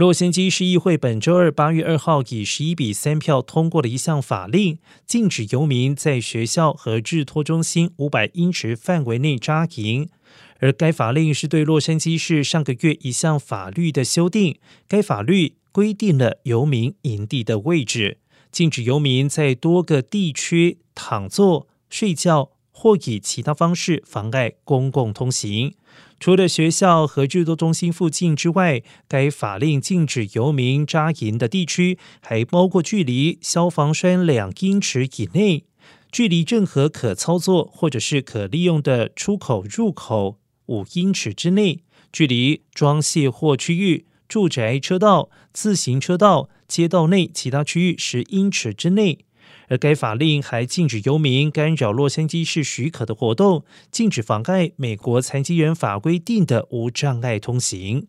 洛杉矶市议会本周二八月二号以十一比三票通过了一项法令，禁止游民在学校和日托中心五百英尺范围内扎营。而该法令是对洛杉矶市上个月一项法律的修订。该法律规定了游民营地的位置，禁止游民在多个地区躺坐、睡觉或以其他方式妨碍公共通行。除了学校和制作中心附近之外，该法令禁止游民扎营的地区还包括距离消防栓两英尺以内、距离任何可操作或者是可利用的出口入口五英尺之内、距离装卸货区域、住宅车道、自行车道、街道内其他区域十英尺之内。而该法令还禁止游民干扰洛杉矶市许可的活动，禁止妨碍美国残疾人法规定的无障碍通行。